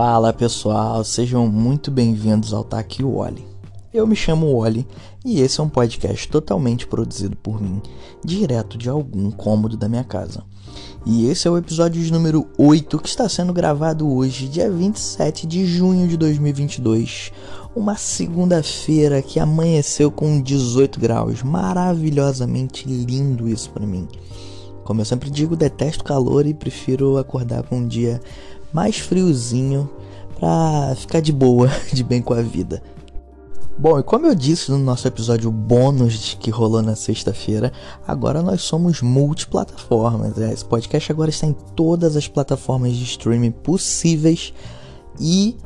Fala pessoal, sejam muito bem-vindos ao Tá Aqui o Oli. Eu me chamo Oli e esse é um podcast totalmente produzido por mim, direto de algum cômodo da minha casa. E esse é o episódio de número 8 que está sendo gravado hoje, dia 27 de junho de 2022, uma segunda-feira que amanheceu com 18 graus, maravilhosamente lindo isso para mim. Como eu sempre digo, detesto calor e prefiro acordar com um dia mais friozinho pra ficar de boa, de bem com a vida. Bom, e como eu disse no nosso episódio bônus que rolou na sexta-feira, agora nós somos multiplataformas. Né? Esse podcast agora está em todas as plataformas de streaming possíveis e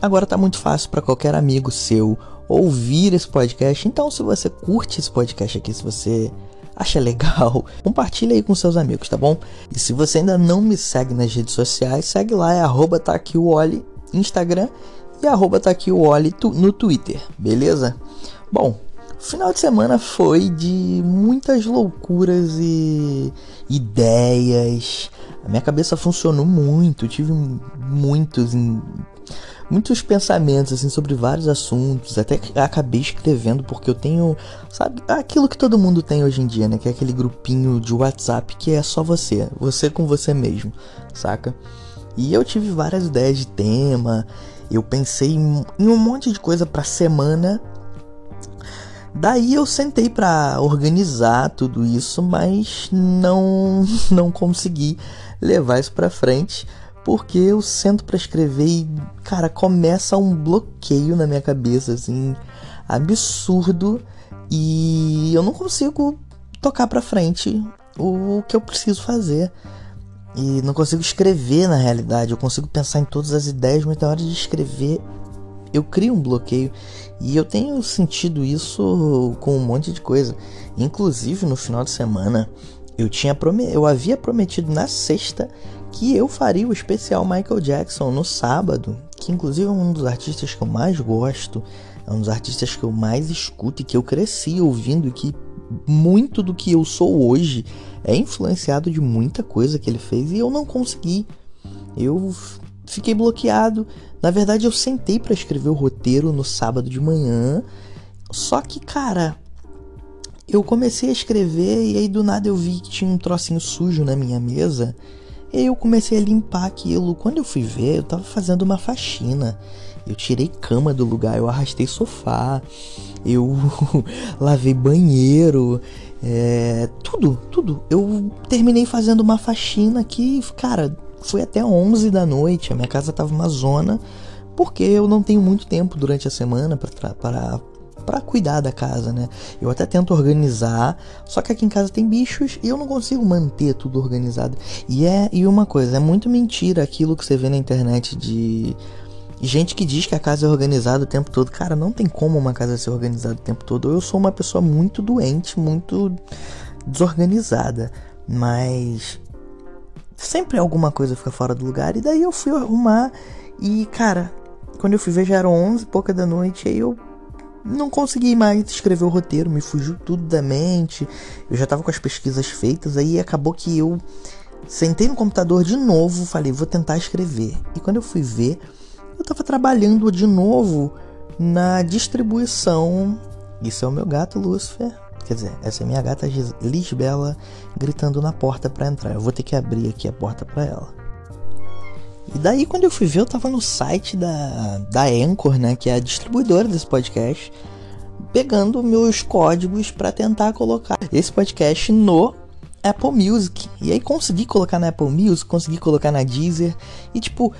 agora está muito fácil para qualquer amigo seu ouvir esse podcast. Então, se você curte esse podcast aqui, se você acha legal, compartilha aí com seus amigos, tá bom? E se você ainda não me segue nas redes sociais, segue lá, é arroba taquiwoli, Instagram e arroba taquiwoli no Twitter, beleza? Bom, final de semana foi de muitas loucuras e ideias. A minha cabeça funcionou muito, tive muitos muitos pensamentos assim sobre vários assuntos, até acabei escrevendo porque eu tenho, sabe, aquilo que todo mundo tem hoje em dia, né, que é aquele grupinho de WhatsApp que é só você, você com você mesmo, saca? E eu tive várias ideias de tema, eu pensei em, um monte de coisa para semana. Daí eu sentei para organizar tudo isso, mas não não consegui levar isso para frente porque eu sento para escrever e, cara, começa um bloqueio na minha cabeça, assim, absurdo, e eu não consigo tocar para frente o que eu preciso fazer. E não consigo escrever na realidade, eu consigo pensar em todas as ideias, mas na hora de escrever eu crio um bloqueio. E eu tenho sentido isso com um monte de coisa. Inclusive no final de semana, eu tinha eu havia prometido na sexta que eu faria o especial Michael Jackson no sábado, que inclusive é um dos artistas que eu mais gosto, é um dos artistas que eu mais escuto e que eu cresci ouvindo e que muito do que eu sou hoje é influenciado de muita coisa que ele fez e eu não consegui. Eu fiquei bloqueado. Na verdade, eu sentei para escrever o roteiro no sábado de manhã. Só que, cara, eu comecei a escrever e aí do nada eu vi que tinha um trocinho sujo na minha mesa eu comecei a limpar aquilo. Quando eu fui ver, eu tava fazendo uma faxina. Eu tirei cama do lugar, eu arrastei sofá, eu lavei banheiro, é, tudo, tudo. Eu terminei fazendo uma faxina que, cara, foi até 11 da noite. A minha casa tava uma zona, porque eu não tenho muito tempo durante a semana para para cuidar da casa, né? Eu até tento organizar, só que aqui em casa tem bichos e eu não consigo manter tudo organizado. E é e uma coisa, é muito mentira aquilo que você vê na internet de gente que diz que a casa é organizada o tempo todo. Cara, não tem como uma casa ser organizada o tempo todo. Eu sou uma pessoa muito doente, muito desorganizada, mas sempre alguma coisa fica fora do lugar e daí eu fui arrumar e cara, quando eu fui ver já eram 11 e pouca da noite, aí eu não consegui mais escrever o roteiro, me fugiu tudo da mente. Eu já tava com as pesquisas feitas, aí acabou que eu sentei no computador de novo, falei, vou tentar escrever. E quando eu fui ver, eu tava trabalhando de novo na distribuição. Isso é o meu gato Lucifer. Quer dizer, essa é minha gata Lisbela gritando na porta para entrar. Eu vou ter que abrir aqui a porta para ela. E daí, quando eu fui ver, eu tava no site da, da Anchor, né? Que é a distribuidora desse podcast, pegando meus códigos para tentar colocar esse podcast no Apple Music. E aí consegui colocar na Apple Music, consegui colocar na Deezer. E tipo,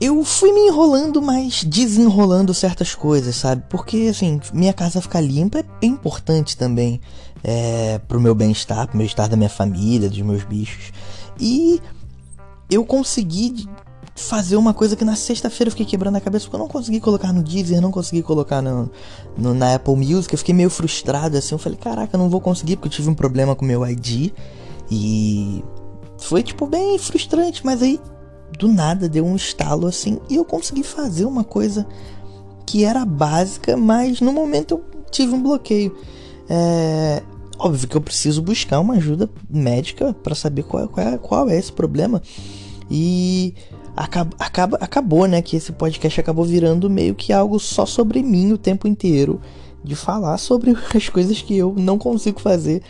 eu fui me enrolando, mas desenrolando certas coisas, sabe? Porque assim, minha casa ficar limpa é importante também é, pro meu bem-estar, pro bem-estar da minha família, dos meus bichos. E eu consegui fazer uma coisa que na sexta-feira eu fiquei quebrando a cabeça porque eu não consegui colocar no Deezer, não consegui colocar no, no, na Apple Music. Eu fiquei meio frustrado assim. Eu falei, caraca, não vou conseguir porque eu tive um problema com meu ID. E foi tipo bem frustrante, mas aí do nada deu um estalo assim e eu consegui fazer uma coisa que era básica, mas no momento eu tive um bloqueio. É, Óbvio que eu preciso buscar uma ajuda médica para saber qual, qual, é, qual é esse problema. E acaba, acaba, acabou, né? Que esse podcast acabou virando meio que algo só sobre mim o tempo inteiro. De falar sobre as coisas que eu não consigo fazer.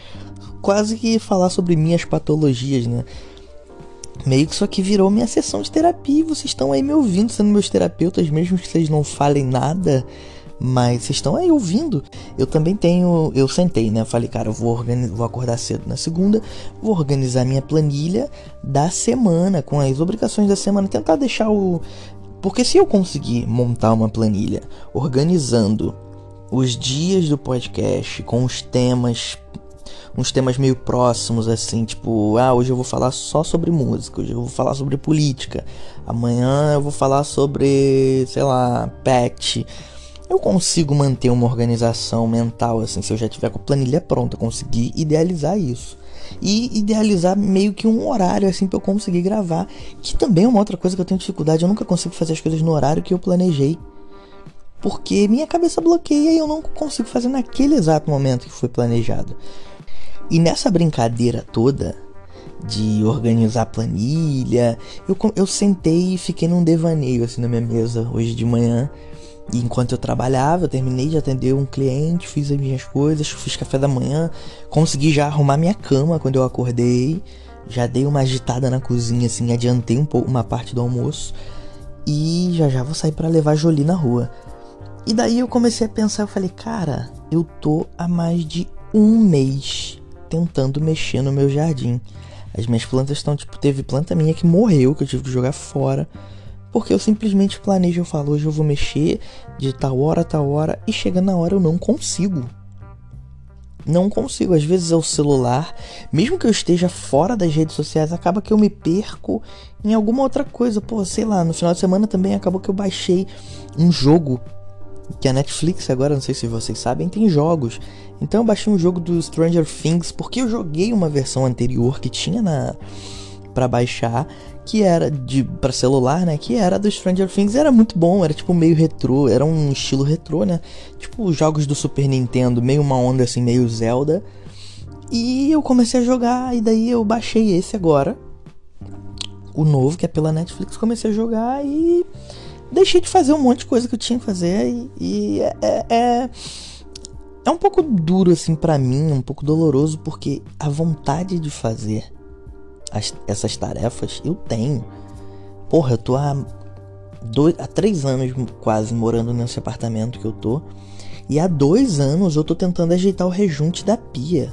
Quase que falar sobre minhas patologias, né? Meio que isso aqui virou minha sessão de terapia e vocês estão aí me ouvindo, sendo meus terapeutas, mesmo que vocês não falem nada mas vocês estão aí ouvindo. Eu também tenho. Eu sentei, né? Falei, cara, eu vou, vou acordar cedo na segunda, vou organizar minha planilha da semana, com as obrigações da semana, tentar deixar o. Porque se eu conseguir montar uma planilha organizando os dias do podcast com os temas uns temas meio próximos, assim, tipo, ah, hoje eu vou falar só sobre música, hoje eu vou falar sobre política, amanhã eu vou falar sobre, sei lá, pet, eu consigo manter uma organização mental assim, se eu já tiver com a planilha pronta, conseguir idealizar isso. E idealizar meio que um horário assim para eu conseguir gravar, que também é uma outra coisa que eu tenho dificuldade, eu nunca consigo fazer as coisas no horário que eu planejei. Porque minha cabeça bloqueia e eu não consigo fazer naquele exato momento que foi planejado. E nessa brincadeira toda de organizar planilha, eu, eu sentei e fiquei num devaneio assim na minha mesa hoje de manhã e enquanto eu trabalhava, eu terminei de atender um cliente, fiz as minhas coisas, fiz café da manhã, consegui já arrumar minha cama quando eu acordei, já dei uma agitada na cozinha, assim, adiantei um pouco uma parte do almoço e já já vou sair para levar Jolie na rua. E daí eu comecei a pensar, eu falei, cara, eu tô há mais de um mês tentando mexer no meu jardim. As minhas plantas estão, tipo, teve planta minha que morreu, que eu tive que jogar fora. Porque eu simplesmente planejo, eu falo, hoje eu vou mexer de tal hora a tal hora e chega na hora eu não consigo. Não consigo, às vezes é o celular, mesmo que eu esteja fora das redes sociais, acaba que eu me perco em alguma outra coisa. Pô, sei lá, no final de semana também acabou que eu baixei um jogo que a Netflix agora, não sei se vocês sabem, tem jogos. Então eu baixei um jogo do Stranger Things porque eu joguei uma versão anterior que tinha na para baixar que era de para celular, né? Que era do Stranger Things, era muito bom, era tipo meio retrô, era um estilo retrô, né? Tipo jogos do Super Nintendo, meio uma onda assim, meio Zelda. E eu comecei a jogar e daí eu baixei esse agora, o novo que é pela Netflix, comecei a jogar e deixei de fazer um monte de coisa que eu tinha que fazer e, e é, é, é é um pouco duro assim para mim, um pouco doloroso porque a vontade de fazer as, essas tarefas, eu tenho. Porra, eu tô há, dois, há três anos quase morando nesse apartamento que eu tô. E há dois anos eu tô tentando ajeitar o rejunte da pia.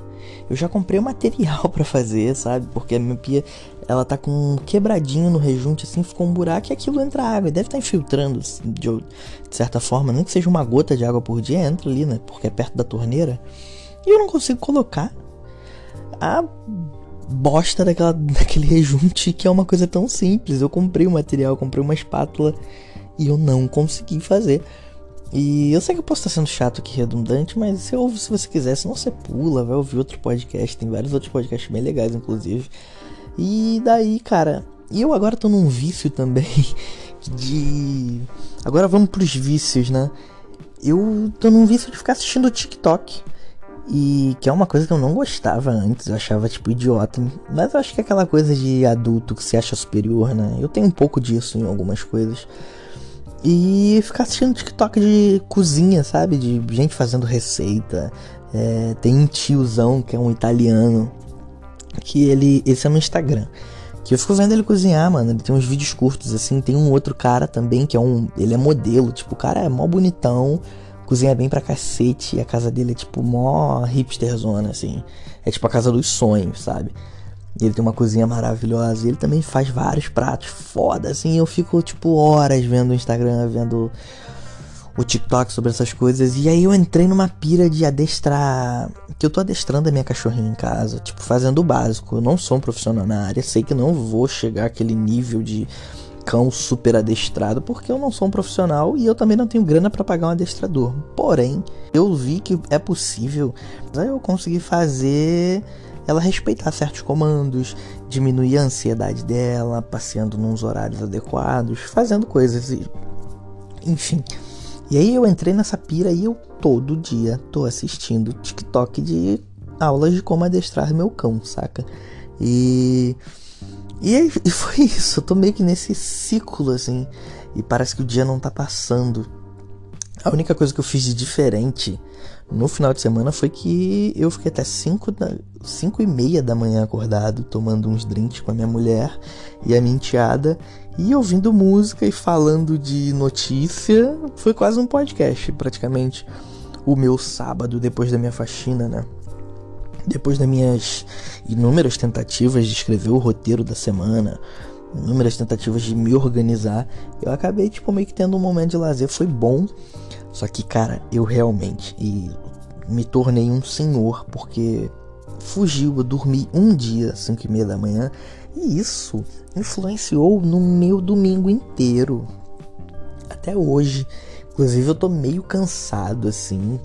Eu já comprei o material para fazer, sabe? Porque a minha pia, ela tá com um quebradinho no rejunte, assim, ficou um buraco e aquilo entra água. E deve estar tá infiltrando, assim, de, de, certa forma. Nem que seja uma gota de água por dia, entra ali, né? Porque é perto da torneira. E eu não consigo colocar a bosta daquela, daquele rejunte que é uma coisa tão simples. Eu comprei o material, comprei uma espátula e eu não consegui fazer. E eu sei que eu posso estar sendo chato aqui, redundante, mas você ouve se você quiser, senão você pula, vai ouvir outro podcast. Tem vários outros podcasts bem legais, inclusive. E daí, cara, eu agora tô num vício também de. Agora vamos pros vícios, né? Eu tô num vício de ficar assistindo TikTok. E que é uma coisa que eu não gostava antes, eu achava tipo idiota. Mas eu acho que é aquela coisa de adulto que se acha superior, né? Eu tenho um pouco disso em algumas coisas. E ficar assistindo TikTok de cozinha, sabe? De gente fazendo receita. É, tem um tiozão que é um italiano. Que ele. Esse é no Instagram. Que eu fico vendo ele cozinhar, mano. Ele tem uns vídeos curtos, assim. Tem um outro cara também que é um. Ele é modelo. Tipo, o cara é mó bonitão cozinha bem pra cacete. E a casa dele é tipo mó hipsterzona, assim. É tipo a casa dos sonhos, sabe? E ele tem uma cozinha maravilhosa. E ele também faz vários pratos foda, assim. Eu fico, tipo, horas vendo o Instagram, vendo o TikTok sobre essas coisas. E aí eu entrei numa pira de adestrar. Que eu tô adestrando a minha cachorrinha em casa, tipo, fazendo o básico. Eu não sou um profissional na área, sei que não vou chegar àquele nível de cão super adestrado, porque eu não sou um profissional e eu também não tenho grana para pagar um adestrador. Porém, eu vi que é possível eu conseguir fazer ela respeitar certos comandos, diminuir a ansiedade dela, passeando nos horários adequados, fazendo coisas e enfim. E aí eu entrei nessa pira e eu todo dia tô assistindo TikTok de aulas de como adestrar meu cão, saca? E E, e foi isso, eu tô meio que nesse ciclo assim, e parece que o dia não tá passando. A única coisa que eu fiz de diferente no final de semana foi que eu fiquei até 5 cinco e meia da manhã acordado, tomando uns drinks com a minha mulher e a minha enteada, e ouvindo música e falando de notícia. Foi quase um podcast, praticamente. O meu sábado depois da minha faxina, né? Depois das minhas inúmeras tentativas de escrever o roteiro da semana, inúmeras tentativas de me organizar, eu acabei, tipo, meio que tendo um momento de lazer. Foi bom, só que, cara, eu realmente me tornei um senhor porque fugiu, eu dormi um dia, 5 e meia da manhã, e isso influenciou no meu domingo inteiro. Até hoje. Inclusive eu tô meio cansado assim.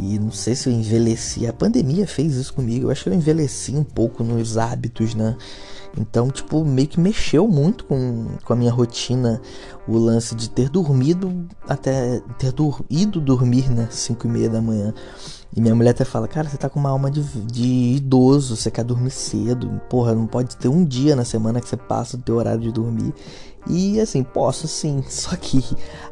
E não sei se eu envelheci. A pandemia fez isso comigo. Eu acho que eu envelheci um pouco nos hábitos, né? Então, tipo, meio que mexeu muito com, com a minha rotina o lance de ter dormido até ter dur ido dormir, né? 5 e meia da manhã. E minha mulher até fala, cara, você tá com uma alma de, de idoso, você quer dormir cedo. Porra, não pode ter um dia na semana que você passa o teu horário de dormir. E assim, posso sim, só que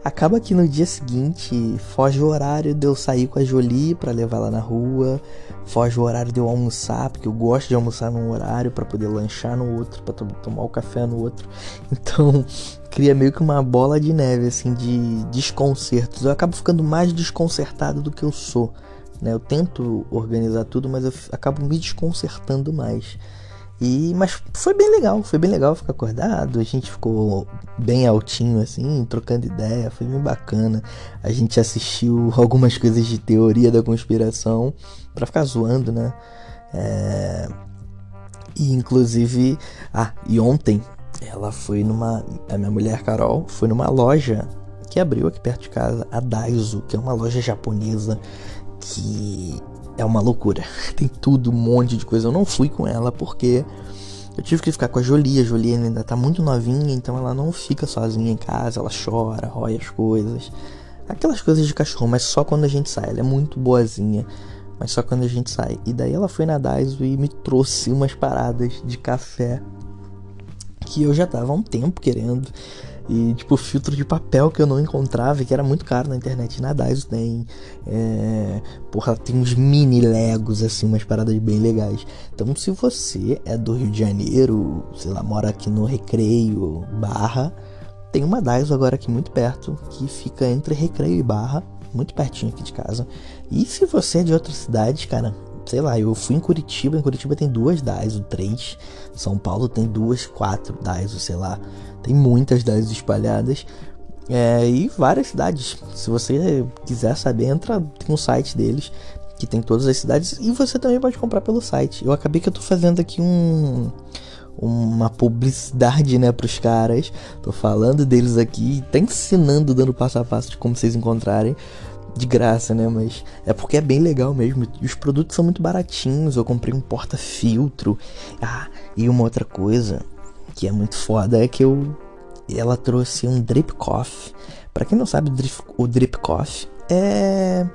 acaba que no dia seguinte foge o horário de eu sair com a Jolie para levar lá na rua, foge o horário de eu almoçar, porque eu gosto de almoçar num horário para poder lanchar no outro, para tomar o café no outro. Então, cria meio que uma bola de neve assim de desconcertos. Eu acabo ficando mais desconcertado do que eu sou. Né? Eu tento organizar tudo, mas eu acabo me desconcertando mais. E, mas foi bem legal, foi bem legal ficar acordado. A gente ficou bem altinho assim, trocando ideia, foi bem bacana. A gente assistiu algumas coisas de teoria da conspiração para ficar zoando, né? É... E inclusive, ah, e ontem ela foi numa, a minha mulher Carol foi numa loja que abriu aqui perto de casa, a Daiso, que é uma loja japonesa que é uma loucura. Tem tudo, um monte de coisa. Eu não fui com ela porque eu tive que ficar com a Jolie. A Jolie ainda tá muito novinha, então ela não fica sozinha em casa. Ela chora, rói as coisas. Aquelas coisas de cachorro, mas só quando a gente sai. Ela é muito boazinha, mas só quando a gente sai. E daí ela foi na Daiso e me trouxe umas paradas de café que eu já tava há um tempo querendo. E, tipo, filtro de papel que eu não encontrava, que era muito caro na internet. Na Daiso tem. É, porra, tem uns mini Legos, assim, umas paradas bem legais. Então, se você é do Rio de Janeiro, sei lá, mora aqui no Recreio, Barra, tem uma Daiso agora aqui muito perto, que fica entre Recreio e Barra, muito pertinho aqui de casa. E se você é de outra cidade, cara, sei lá, eu fui em Curitiba, em Curitiba tem duas Daiso, três. São Paulo tem duas, quatro Daiso, sei lá. Tem muitas Daiso espalhadas. É, e várias cidades. Se você quiser saber, entra tem um site deles que tem todas as cidades e você também pode comprar pelo site. Eu acabei que eu tô fazendo aqui um uma publicidade, né, pros caras. Tô falando deles aqui, tá ensinando, dando passo a passo de como vocês encontrarem de graça, né? Mas é porque é bem legal mesmo. E os produtos são muito baratinhos. Eu comprei um porta-filtro. Ah, e uma outra coisa que é muito foda é que eu ela trouxe um drip coffee. Para quem não sabe, o drip coffee é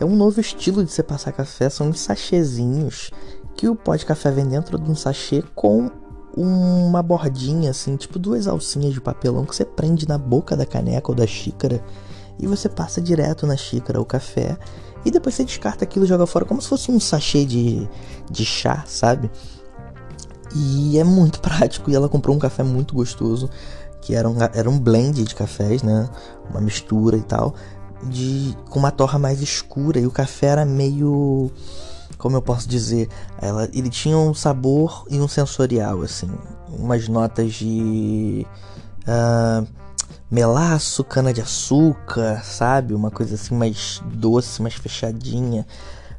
é um novo estilo de você passar café, são uns sachêzinhos que o pó de café vem dentro de um sachê com uma bordinha assim, tipo duas alcinhas de papelão que você prende na boca da caneca ou da xícara e você passa direto na xícara o café e depois você descarta aquilo joga fora como se fosse um sachê de, de chá, sabe? E é muito prático e ela comprou um café muito gostoso, que era um, era um blend de cafés, né? Uma mistura e tal, de com uma torra mais escura e o café era meio como eu posso dizer, ela, ele tinha um sabor e um sensorial assim, umas notas de uh, melaço, cana de açúcar, sabe? Uma coisa assim mais doce, mais fechadinha.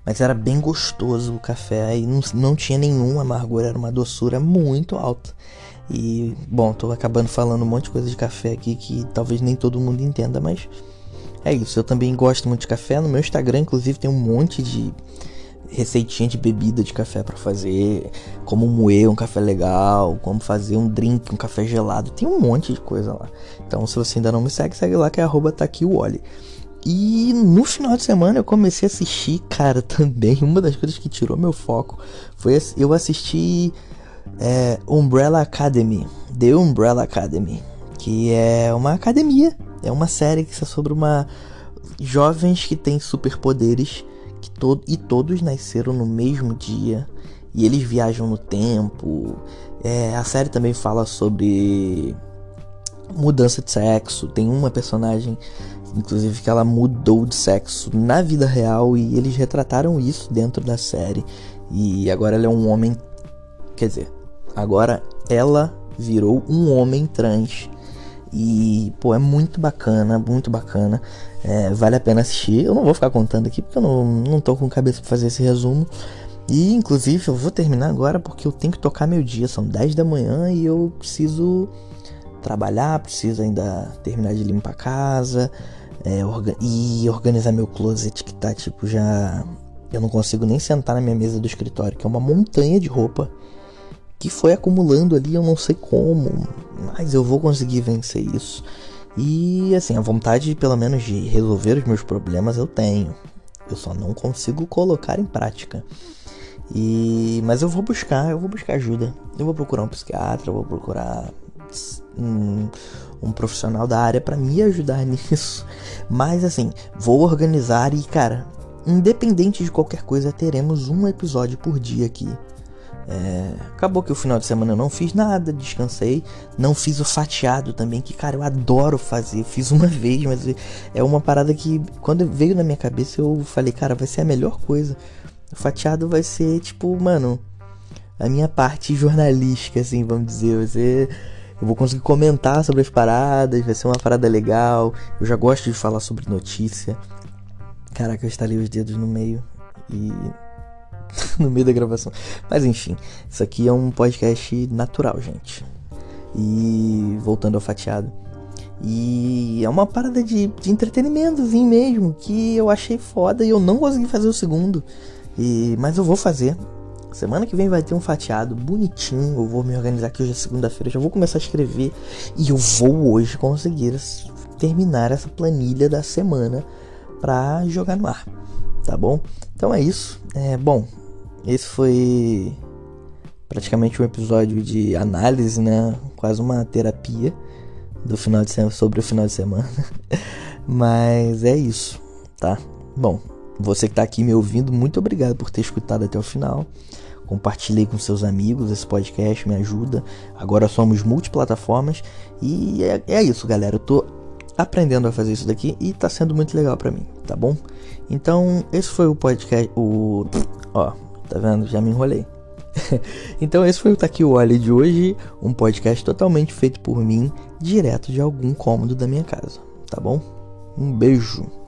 Mas era bem gostoso o café e não, não tinha nenhuma amargura, era uma doçura muito alta. E, bom, tô acabando falando um monte de coisa de café aqui que talvez nem todo mundo entenda, mas é isso. Eu também gosto muito de café. No meu Instagram, inclusive, tem um monte de receitinha de bebida de café para fazer, como moer um café legal, como fazer um drink, um café gelado, tem um monte de coisa lá. Então, se você ainda não me segue, segue lá que é arroba tá aqui o. E no final de semana eu comecei a assistir, cara, também uma das coisas que tirou meu foco foi eu assistir é Umbrella Academy, The Umbrella Academy, que é uma academia, é uma série que é sobre uma jovens que têm superpoderes to e todos nasceram no mesmo dia e eles viajam no tempo. É, a série também fala sobre mudança de sexo. Tem uma personagem, inclusive, que ela mudou de sexo na vida real e eles retrataram isso dentro da série. E agora ela é um homem. Quer dizer, agora ela virou um homem trans. E, pô, é muito bacana, muito bacana. É, vale a pena assistir. Eu não vou ficar contando aqui porque eu não, não tô com cabeça pra fazer esse resumo. E, inclusive, eu vou terminar agora porque eu tenho que tocar meu dia. São 10 da manhã e eu preciso trabalhar, preciso ainda terminar de limpar a casa é, orga e organizar meu closet que tá tipo já. Eu não consigo nem sentar na minha mesa do escritório, que é uma montanha de roupa que foi acumulando ali, eu não sei como, mas eu vou conseguir vencer isso. E assim, a vontade pelo menos de resolver os meus problemas eu tenho. Eu só não consigo colocar em prática. E mas eu vou buscar, eu vou buscar ajuda. Eu vou procurar um psiquiatra, eu vou procurar um, um profissional da área para me ajudar nisso. Mas assim, vou organizar e, cara, independente de qualquer coisa, teremos um episódio por dia aqui. É, acabou que o final de semana eu não fiz nada, descansei. Não fiz o fatiado também, que cara, eu adoro fazer. Fiz uma vez, mas é uma parada que quando veio na minha cabeça eu falei, cara, vai ser a melhor coisa. O fatiado vai ser tipo, mano, a minha parte jornalística, assim, vamos dizer. Vai ser eu vou conseguir comentar sobre as paradas, vai ser uma parada legal. Eu já gosto de falar sobre notícia. Caraca, eu estalei os dedos no meio e. no meio da gravação. Mas enfim, isso aqui é um podcast natural, gente. E voltando ao fatiado. E é uma parada de, de entretenimentozinho mesmo, que eu achei foda e eu não consegui fazer o segundo. E, mas eu vou fazer. Semana que vem vai ter um fatiado bonitinho. Eu vou me organizar aqui hoje é segunda-feira. Já vou começar a escrever. E eu vou hoje conseguir terminar essa planilha da semana pra jogar no ar. Tá bom? Então é isso. É bom. Esse foi praticamente um episódio de análise, né? Quase uma terapia do final de semana sobre o final de semana. Mas é isso, tá? Bom, você que está aqui me ouvindo, muito obrigado por ter escutado até o final. Compartilhei com seus amigos esse podcast, me ajuda. Agora somos multiplataformas e é, é isso, galera. Eu tô aprendendo a fazer isso daqui e tá sendo muito legal para mim, tá bom? Então, esse foi o podcast. O. Ó, tá vendo? Já me enrolei. então, esse foi o Taqui Olhe de hoje. Um podcast totalmente feito por mim, direto de algum cômodo da minha casa, tá bom? Um beijo.